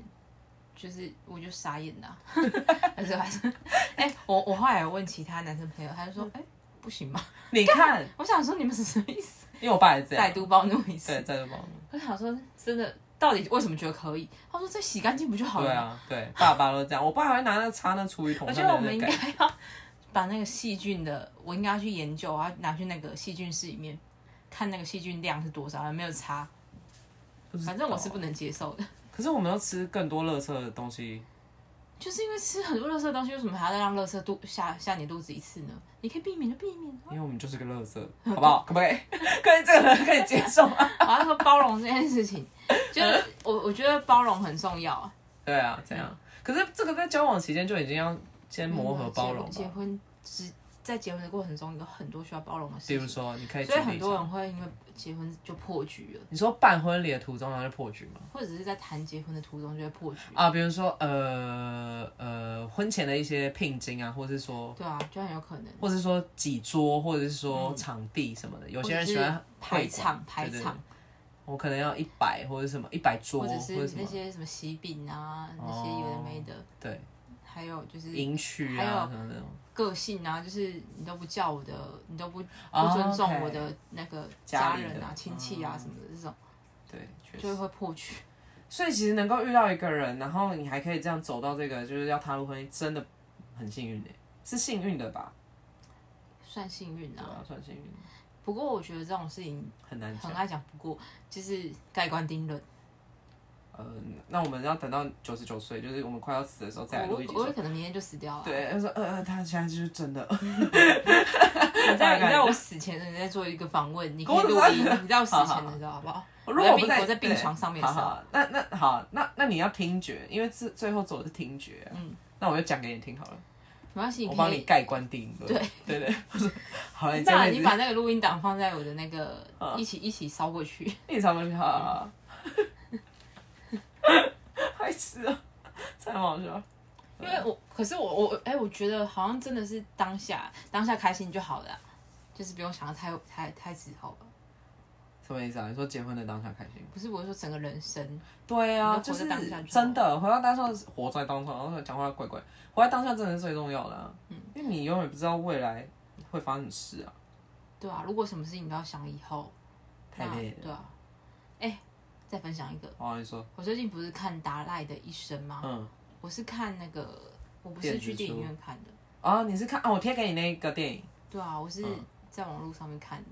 就是我就傻眼了、啊，但是还是，哎、我我后来有问其他男生朋友，他就说，哎、不行吗？你看，我想说你们是什么意思？因为我爸也是这样，再度暴怒一次。对，再度暴怒，我想说，真的，到底为什么觉得可以？他说再洗干净不就好了吗？对啊，对，爸爸都这样，我爸还会拿那个擦那厨余桶我上觉得我们应该要把那个细菌的，我应该要去研究，我要拿去那个细菌室里面看那个细菌量是多少，有没有差。不知道反正我是不能接受的，可是我们要吃更多垃圾的东西，就是因为吃很多垃圾的东西，为什么还要再让垃圾肚下下你肚子一次呢？你可以避免就避免啊。因为我们就是个垃圾，好不好？可不可以？可以，这个人可以接受吗？我要说包容这件事情，就是我我觉得包容很重要啊。对啊，这样。可是这个在交往期间就已经要先磨合包容结。婚之在结婚的过程中有很多需要包容的事情，如说，你可以所以很多。人会因为结婚就破局了，你说办婚礼的途中然后就破局吗？或者是在谈结婚的途中就会破局。啊，比如说呃呃婚前的一些聘金啊，或者是说，对啊，就很有可能。或者是说几桌，或者是说场地什么的。有些人喜欢嗯排场排场，我可能要一百或者什么一百桌，或者是那些什么喜饼啊，那些有的没的，对，还有就是迎娶还有啊什么那种个性啊，就是你都不叫我的，你都不哦不尊重我的那个家人啊、亲戚啊嗯什么的这种，对，确就实。会破局。所以其实能够遇到一个人，然后你还可以这样走到这个就是要踏入婚姻，真的很幸运的，是幸运的吧？算幸运啊，对啊，算幸运，不过我觉得这种事情很难讲很。爱讲不过，就是盖棺定论。呃，那我们要等到九十九岁，就是我们快要死的时候再来我录一集说。我可能明天就死掉了。对，他说呃呃，他现在就是真的。你在 你在我死前，你在做一个访问，你可以录音。你在我死前的时候，好不好？如果我在病床上面的时候好好，那那好，那那你要听觉，因为最最后走的是听觉、啊。嗯，那我就讲给你听好了，没关系，我。帮你盖棺定论。对对对，我说 好了，你你把那个录音档放在我的那个嗯一起一起烧过去。一起烧过去，好好好。还吃啊，太好笑。因为我，可是我我哎、我觉得好像真的是当下当下开心就好了啊，就是不用想的太太太之后了。什么意思啊？你说结婚的当下开心？不是我是说整个人生，对啊，就就是真的活到当下，活在当下，然后讲话怪怪，活在当下真的是最重要的、啊。嗯，因为你永远不知道未来会发生什么事啊，对啊，如果什么事情都要想以后，太累了。对啊，哎、再分享一个，哦，你说，我最近不是看达赖的一生吗？嗯，我是看那个，我不是去电影院看的。哦，你是看啊？我贴给你那个电影，对啊，我是嗯。在网络上面看的，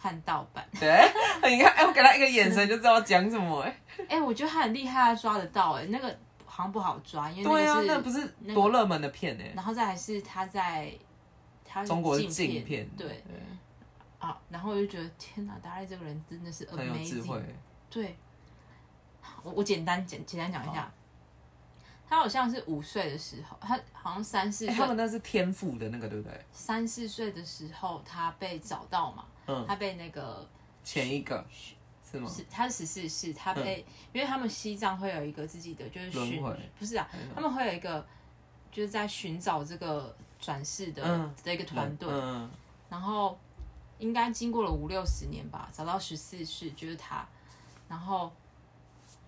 看盗版。对，你看，哎，我给他一个眼神就知道讲什么，哎，哎、我觉得他很厉害，他抓得到、哎，那个好像不好抓，因为对啊，那不是多热门的片哎，然后再还是他在他是中国禁片，对啊，然后我就觉得天哪，达赖这个人真的是很有智慧，对，我我简单简简单讲一下，他好像是五岁的时候，他好像三四他们那是天赋的那个，对不对？三四岁的时候，他被找到嘛，嗯他被那个前一个是吗？是他是十四世，他被、因为他们西藏会有一个自己的就是寻，不是啊，他们会有一个就是在寻找这个转世的、嗯的一个团队，嗯，然后应该经过了五六十年吧，找到十四世就是他，然后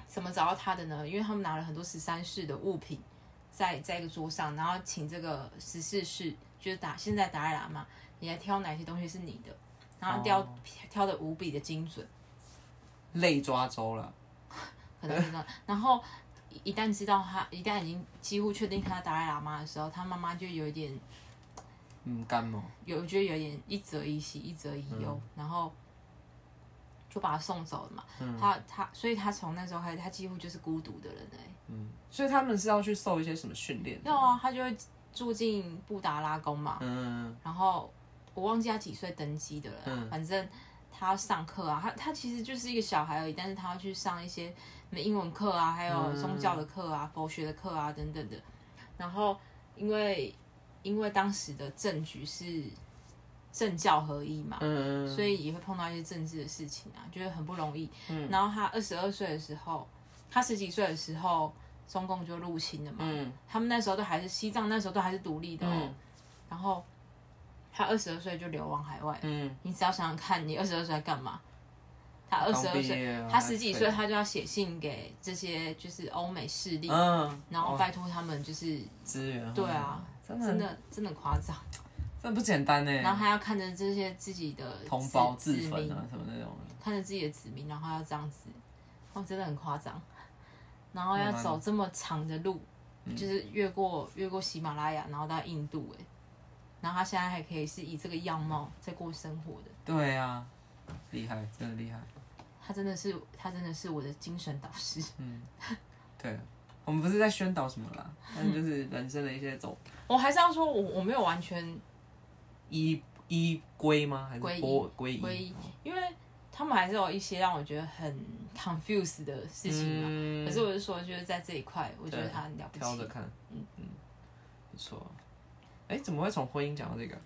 怎么找到他的呢？因为他们拿了很多十三世的物品在在一个桌上，然后请这个十四世就是打现在达赖喇嘛，你来挑哪些东西是你的，然后挑、哦挑的无比的精准。类抓周了，可能是这样。然后一一旦知道他，一旦已经几乎确定他达赖喇嘛的时候，他妈妈就有一点嗯，干嘛？有，我觉得有点一则一喜，一则一忧，嗯然后就把他送走了嘛。他他，所以他从那时候开始，他几乎就是孤独的人哎、嗯，所以他们是要去受一些什么训练？要啊，他就会住进布达拉宫嘛，嗯，然后我忘记他几岁登基的了反正他要上课啊，他他其实就是一个小孩而已，但是他要去上一些什么英文课啊，还有嗯。宗教的课啊、佛学的课啊等等的。然后因为因为当时的政局是政教合一嘛，嗯，所以也会碰到一些政治的事情啊，觉得很不容易。嗯。然后他二十二岁的时候，他十几岁的时候，中共就入侵了嘛，嗯。他们那时候都还是西藏，那时候都还是独立的哦。嗯。然后他二十二岁就流亡海外，嗯，你只要想想看，你二十二岁在干嘛？他二十二岁，他十几岁他就要写信给这些就是欧美势力，嗯，然后哦拜托他们就是资源，对啊，真的真的真的夸张。真的不简单呢。然后还要看着这些自己的同胞子子民啊什么那种的，看着自己的子民，然后要这样子，哦，真的很夸张。然后要走这么长的路，嗯就是越过越过喜马拉雅，然后到印度，哎，然后他现在还可以是以这个样貌在过生活的，对啊，厉害，真的厉害。他真的是他真的是我的精神导师。嗯对，我们不是在宣导什么啦，但是就是人生的一些走 我还是要说我我没有完全依依归吗？还是皈依皈皈依？皈依，因为他们还是有一些让我觉得很 confused 的事情嘛。嗯可是我是说，就是在这一块，我觉得他很了不起。挑着看，嗯嗯，不错。哎，怎么会从婚姻讲到这个？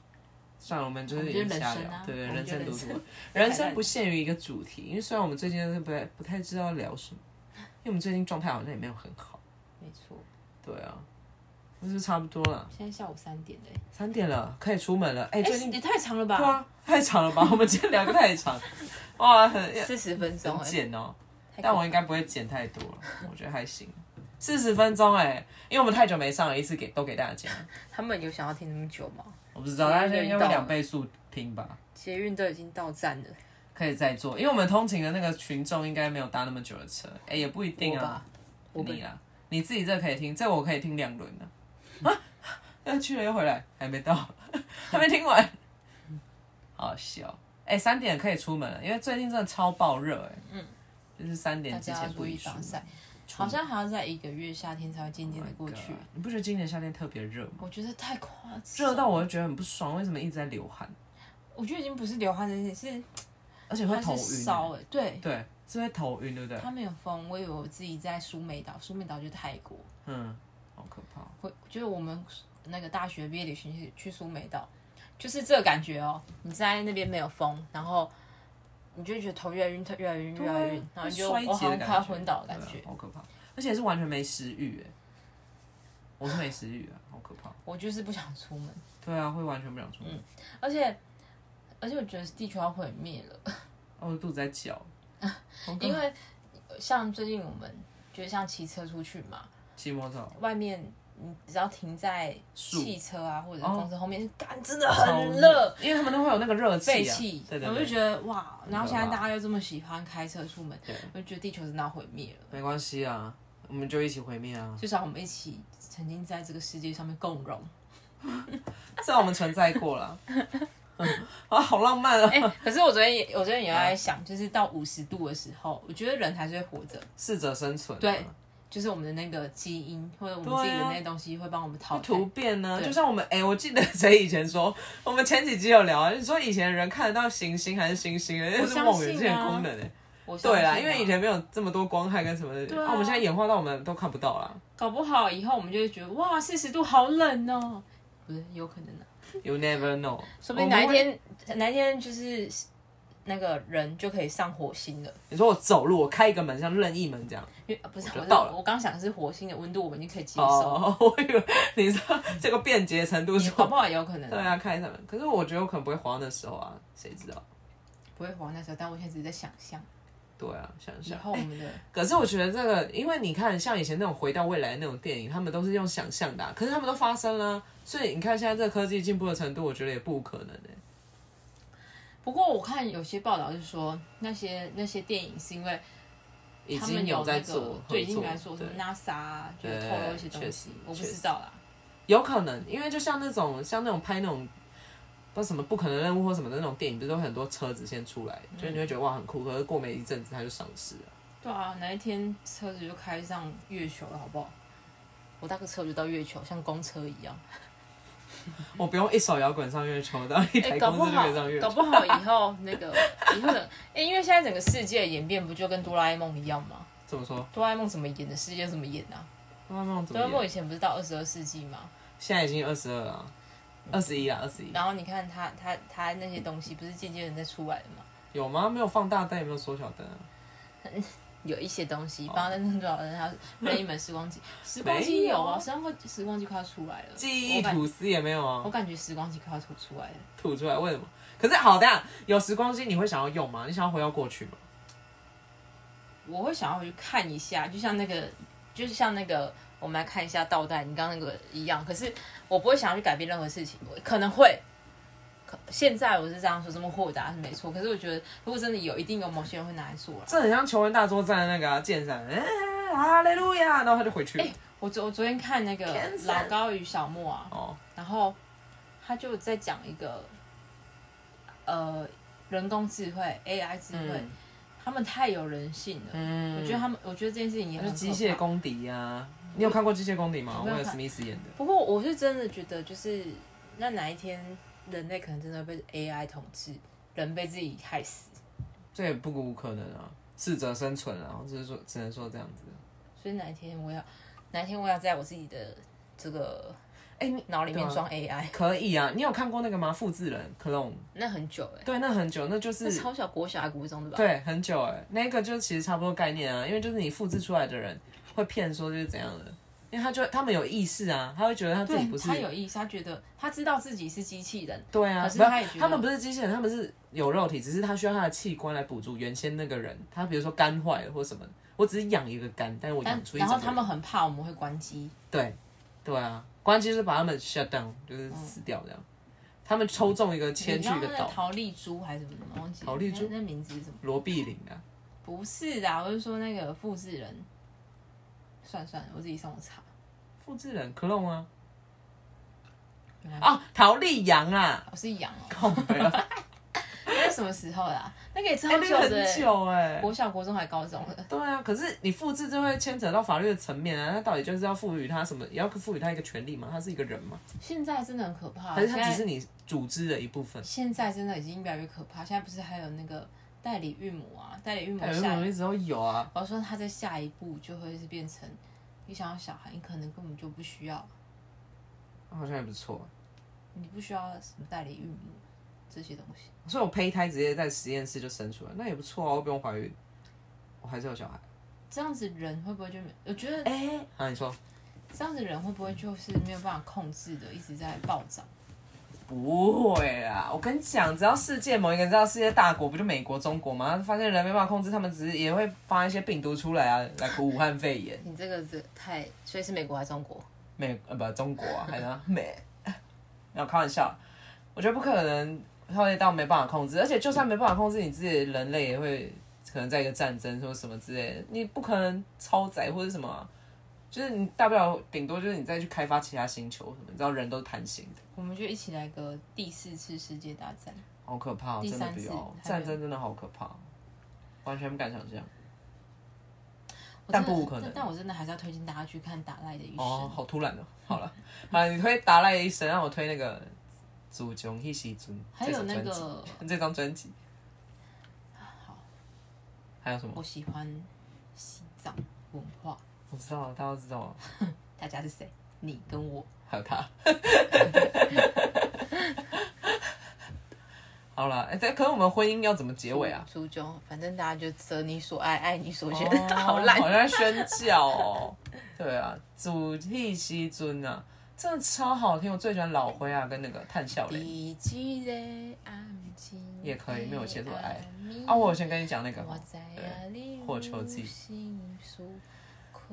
算了，我们就是瞎聊，生啊对对，人人生生读书，人生 不限于一个主题，因为虽然我们最近是不太不太知道聊什么，因为我们最近状态好像也没有很好。没错，对啊，那是差不多了，现在下午三点嘞，三点了，可以出门了。哎，哎、最近也太长了吧？对啊，太长了吧？我们今天聊个太长，哇，很四十分钟哎，很剪哦。但我应该不会剪太多了，我觉得还行。四十分钟哎，因为我们太久没上了，一次给都给大家。他们有想要听那么久吗？我不知道，大家现在应该两倍速听吧？捷运都已经到站了，可以再做，因为我们通勤的那个群众应该没有搭那么久的车，哎、也不一定啊你啦，你自己这可以听，这我可以听两轮的。啊，要去了又回来，还没到，还没听完，好笑。哎、三点可以出门了，因为最近真的超爆热哎。嗯，就是三大点之前不宜防晒。。好像还要在一个月夏天才会渐渐的过去 Oh。你不觉得今年夏天特别热吗？我觉得太夸张，热到我就觉得很不爽，为什么一直在流汗，我觉得已经不是流汗这件事，是而且会它头晕。是烧哎，对，对，是会头晕，对不对？它没有风，我以为我自己在苏梅岛，苏梅岛就是泰国，嗯，就是我们那个大学毕业旅行去去苏梅岛，就是这个感觉哦。你在那边没有风，然后你就会觉得头越来越晕，越来越晕，越来越晕，然后你就我好像快要昏倒的感觉。好可怕。而且是完全没食欲哎，我是没食欲啊，好可怕。我就是不想出门，对啊，会完全不想出门。而且而且我觉得地球要毁灭了，哦，我肚子在叫。因为像最近我们就是像骑车出去嘛，骑摩托外面你只要停在汽车啊或者公车后面，干真的很热。，因为他们都会有那个热气啊。废气，对对对，我就觉得哇，然后现在大家又这么喜欢开车出门对，我就觉得地球真的要毁灭了。没关系啊，我们就一起毁灭啊。至少我们一起曾经在这个世界上面共荣。至少我们存在过了。啊，好浪漫啊！哎、可是我昨天也，我昨天也在想，就是到五十度的时候，我觉得人还是会活着，适者生存啊。对就是我们的那个基因或者我们自己的那些东西会帮我们淘汰。突变呢，对。就像我们哎、我记得谁以前说，我们前几集有聊啊，你说以前人看得到行星还是星星的，那是相望远镜功能哎。对啦，因为以前没有这么多光害跟什么的，对啊。我们现在演化到我们都看不到啦。搞不好以后我们就会觉得哇，四十度好冷哦，不是有可能的、You never know，说不定哪一天哪一天就是那个人就可以上火星了。你说我走路，我开一个门，像任意门这样。因为呃不是，我到了我刚想的是火星的温度，我们已经可以接受，哦，我以为你说这个便捷程度是也搞不好也有可能、对啊，开什么？可是我觉得我可能不会滑到那时候啊，谁知道？不会黄那时候，但我现在只是在想象对啊，想以想。后我们的、可是我觉得这个，因为你看，像以前那种回到未来的那种电影，他们都是用想象的啊、可是他们都发生了啊，所以你看现在这个科技进步的程度，我觉得也不可能哎、不过我看有些报道是说，那些那些电影是因为已他们有在那个做，对，已经在做什么 NASA 啊，就透露一些东确西，我不知道啦。有可能，因为就像那种像那种拍那种不知道什么不可能任务或什么的那种电影，不是都很多车子先出来，就是你会觉得哇很酷，可是过没一阵子它就上市了。对啊，哪一天车子就开上月球了，好不好？我搭个车就到月球，像公车一样。我不用一手摇滚上月球，然后一哎、台搞不好公司就可以上，月球。搞不好以后那个以后的，哎、因为现在整个世界的演变不就跟哆啦 A 梦一样吗？怎么说？哆啦 A 梦怎么演的，世界怎么演啊？哆啦 A 梦哆啦 A 梦？以前不是到二十二世纪吗？现在已经二十二了，二十一了，二十一。然后你看他他他那些东西不是渐渐的在出来的吗？有吗？没有放大灯，也没有缩小灯啊。有一些东西，哦不知道那是多少人，还有任意门时光机，时光机有啊，时光机时光机快要出来了，记忆吐司也没有啊我，感觉时光机快要吐出来了。吐出来为什么？可是好，的有时光机，你会想要用吗？你想要回到过去吗？我会想要回去看一下，就像那个，就是像那个，我们来看一下倒带，你刚刚那个一样。可是我不会想要去改变任何事情，我可能会。可现在我是这样说，这么豁达是没错。可是我觉得，如果真的有，一定有某些人会拿来做了。这很像求婚大作战的那个啊剑闪，哎，哈利路亚，然后他就回去了。我昨我昨天看那个老高与小莫啊，哦，然后他就在讲一个呃人工智慧 AI 智慧，嗯他们太有人性了。嗯，我觉得他们，我觉得这件事情也很是机械工。公敌呀。你有看过机械公敌吗？我没有看威尔史密斯演的。不过我是真的觉得，就是那哪一天人类可能真的会被 AI 统治，人被自己害死。这也不无可能啊，适者生存啊，只是说只能说这样子。所以哪一天我要，哪一天我要在我自己的这个哎、脑里面装 AI，、可以啊，你有看过那个吗？复制人 clone，那很久哎、对，那很久，那就是那超小国小还国中的吧？对很久哎，那个就其实差不多概念啊，因为就是你复制出来的人会骗说就是怎样的，因为他就他们有意识啊，他会觉得他自己不是他有意识，他觉得他知道自己是机器人，对啊，可是他也觉得他们不是机器人，他们是有肉体，只是他需要他的器官来补助原先那个人。他比如说肝坏了或什么，我只是养一个肝，但是我但养出一然后他们很怕我们会关机，对对啊，关机就是把他们 shut down，就是死掉这样。他们抽中一个迁去一你知道那个岛，陶丽珠还是什么？忘记了陶丽珠那那名字是什么？罗碧玲啊，不是啊，我是说那个复制人。算了算了，我自己上网查。复制人 clone 啊，原来啊，陶丽阳啊，我是羊哦，靠北啊，那是什么时候啦、啊？那个也超哎，那个久的、很久哎、国小、国中还高中的。对啊，可是你复制就会牵扯到法律的层面啊，那到底就是要赋予他什么？也要赋予他一个权利吗？他是一个人吗？现在真的很可怕，还是他只是你组织的一部分？现在真的已经越来越可怕。现在不是还有那个代理孕母啊？代理孕母哎，下一，我们一直都有啊。我说他在下一步就会是变成，你想要小孩，你可能根本就不需要，好像也不错。你不需要什么代理孕母这些东西。所以我胚胎直接在实验室就生出来，那也不错啊，我不用怀孕，我还是有小孩。这样子人会不会就没？我觉得哎、啊，你说这样子人会不会就是没有办法控制的，一直在暴涨？不会啦？我跟你讲，只要世界某一个人知道世界大国，不就美国、中国吗？发现人没办法控制，他们只是也会发一些病毒出来啊，来武汉肺炎。你这个是太，所以是美国还是中国？美呃不中国啊，还是 美，没有开玩笑，我觉得不可能会到没办法控制，而且就算没办法控制，你自己的人类也会可能在一个战争或什么之类的，你不可能超载或者什么啊、就是你大不了顶多就是你再去开发其他星球什么，你知道人都是贪心的，我们就一起来个第四次世界大战。好可怕、哦，第真的三次不要，还没有战争真的好可怕，完全不敢想象。我真的但不无可能但但我真的还是要推荐大家去看达赖的一生。哦，好突然哦，好了，好了，你推达赖的一生，让我推那个《祖宗一西尊》还有那个，这张专辑。好，还有什么？我喜欢西藏文化。我知道了，大家都知道了。大家是谁？你跟我。还有他。好了，哎、但可是我们婚姻要怎么结尾啊？初中，反正大家就择你所爱，爱你所选。哦 好烂。好像在宣教哦。对啊，主题西尊啊，真的超好听，我最喜欢老灰啊跟那个炭笑也可以没有写作爱啊。我有先跟你讲那个火球季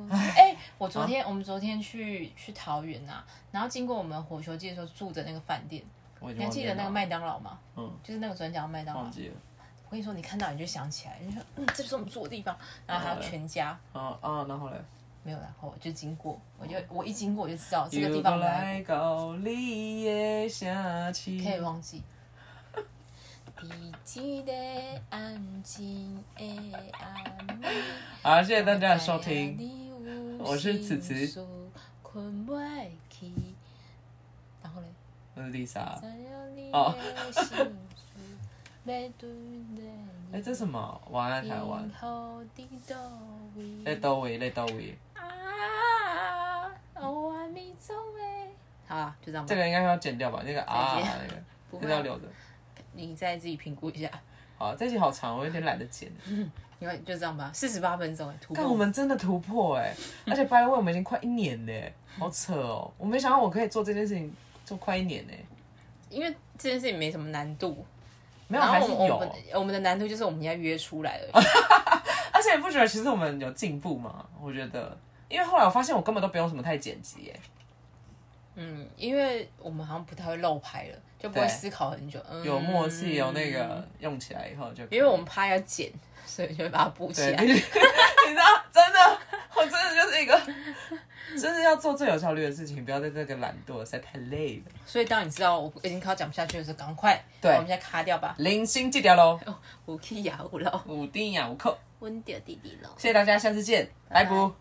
哎、我昨天、我们昨天去去桃园呐、然后经过我们火球季的时候住的那个饭店，你还记得那个麦当劳吗？嗯，就是那个转角麦当劳忘。记了。我跟你说，你看到你就想起来，你说嗯，这就是我们住的地方。然后还有全家，啊啊，然后嘞，没有，然后我就经过，我就我一经过我就知道这个地方。可以忘记。第一个安静的暗暝好，谢谢大家的收听。我是此慈，困不起。然后嘞，我是道你哦的心事要对你哎、这什么？晚安台湾。今后的倒位在倒位。啊，我还没走哎。好啊，就这样吧。这个应该要剪掉吧？那个啊，那个 这个要留着。你再自己评估一下。好，这集好长，我有点懒得剪。因为就这样吧，四十八分钟哎，突但我破。们真的突破哎、而且 by the way，我们已经快一年嘞，好扯哦！我没想到我可以做这件事情做快一年呢。因为这件事情没什么难度，没有，然后还是有我们我们。我们的难度就是我们要约出来而已。而且你不觉得其实我们有进步吗？我觉得，因为后来我发现我根本都不用什么太剪辑哎，嗯，因为我们好像不太会漏拍了，就不会思考很久。嗯，有默契，有那个用起来以后就以。因为我们怕要剪，所以就会把它补起对，来你。知道，真的，我真的就是一个，真的要做最有效率的事情，不要在这个懒惰，实在太累了。所以当你知道我已经快要讲不下去的时候，赶快，对我们现在卡掉吧。零星记掉喽，五 K 呀五喽，五丁呀五扣，温掉弟弟喽。谢谢大家，下次见，拜拜。